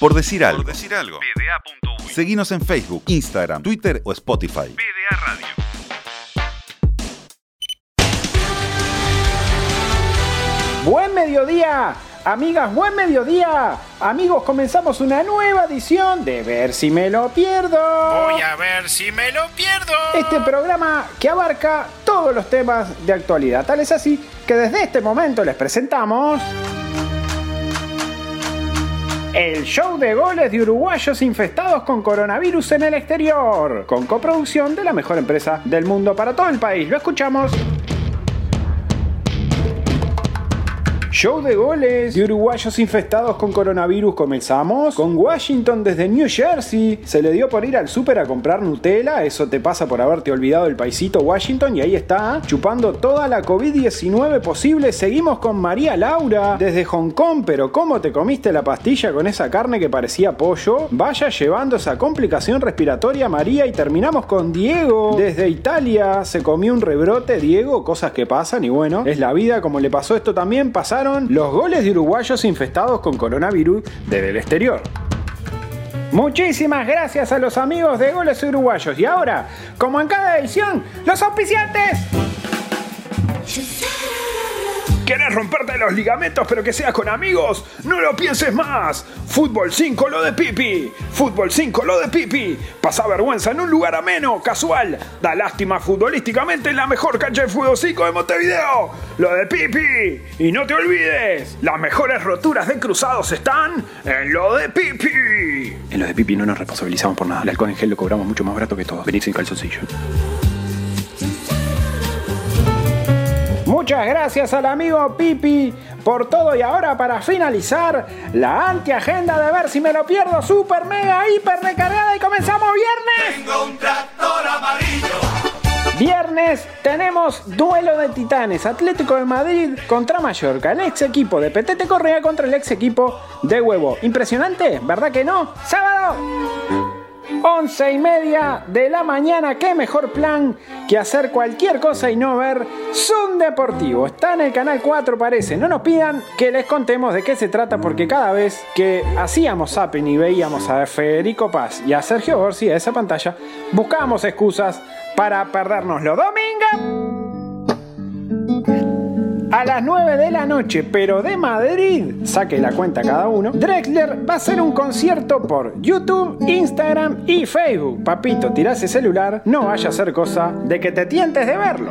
Por decir algo. Seguinos en Facebook, Instagram, Twitter o Spotify. PDA Radio. Buen mediodía, amigas, buen mediodía. Amigos, comenzamos una nueva edición de Ver si me lo pierdo. Voy a ver si me lo pierdo. Este programa que abarca todos los temas de actualidad. Tal es así que desde este momento les presentamos... El show de goles de uruguayos infestados con coronavirus en el exterior, con coproducción de la mejor empresa del mundo para todo el país. Lo escuchamos. Show de goles de uruguayos infestados con coronavirus comenzamos con Washington desde New Jersey. Se le dio por ir al súper a comprar Nutella, eso te pasa por haberte olvidado el paisito Washington y ahí está, chupando toda la COVID-19 posible. Seguimos con María Laura desde Hong Kong, pero ¿cómo te comiste la pastilla con esa carne que parecía pollo? Vaya llevando esa complicación respiratoria María y terminamos con Diego desde Italia. Se comió un rebrote Diego, cosas que pasan y bueno, es la vida como le pasó esto también, los goles de uruguayos infestados con coronavirus desde el exterior. Muchísimas gracias a los amigos de Goles Uruguayos. Y ahora, como en cada edición, los auspiciantes. ¿Querés romperte los ligamentos pero que sea con amigos? No lo pienses más. Fútbol 5 lo de Pipi. Fútbol 5 lo de Pipi. Pasa vergüenza en un lugar ameno, casual. Da lástima futbolísticamente en la mejor cancha de fútbol 5 de Montevideo. Lo de Pipi. Y no te olvides, las mejores roturas de cruzados están en lo de Pipi. En lo de Pipi no nos responsabilizamos por nada. El alcohol en gel lo cobramos mucho más barato que todo. Venid sin calzoncillo. Muchas gracias al amigo Pipi por todo y ahora para finalizar la antiagenda de ver si me lo pierdo super mega hiper recargada y comenzamos viernes. Tengo un tractor amarillo. Viernes tenemos duelo de titanes, Atlético de Madrid contra Mallorca, el ex equipo de Petete Correa contra el ex equipo de Huevo. Impresionante, ¿verdad que no? Sábado. 11 y media de la mañana, qué mejor plan que hacer cualquier cosa y no ver Zoom Deportivo. Está en el canal 4 parece. No nos pidan que les contemos de qué se trata porque cada vez que hacíamos zapping y veíamos a Federico Paz y a Sergio Orsi a esa pantalla, buscábamos excusas para perdernoslo. Domingo a las 9 de la noche, pero de Madrid, saque la cuenta cada uno, Drexler va a hacer un concierto por YouTube, Instagram y Facebook. Papito, tirá ese celular, no vaya a ser cosa de que te tientes de verlo.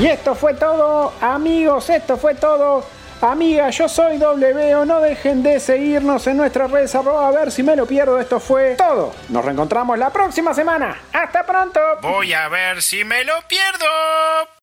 Y esto fue todo, amigos, esto fue todo. Amiga, yo soy W, no dejen de seguirnos en nuestras redes arroba a ver si me lo pierdo. Esto fue todo. Nos reencontramos la próxima semana. ¡Hasta pronto! Voy a ver si me lo pierdo.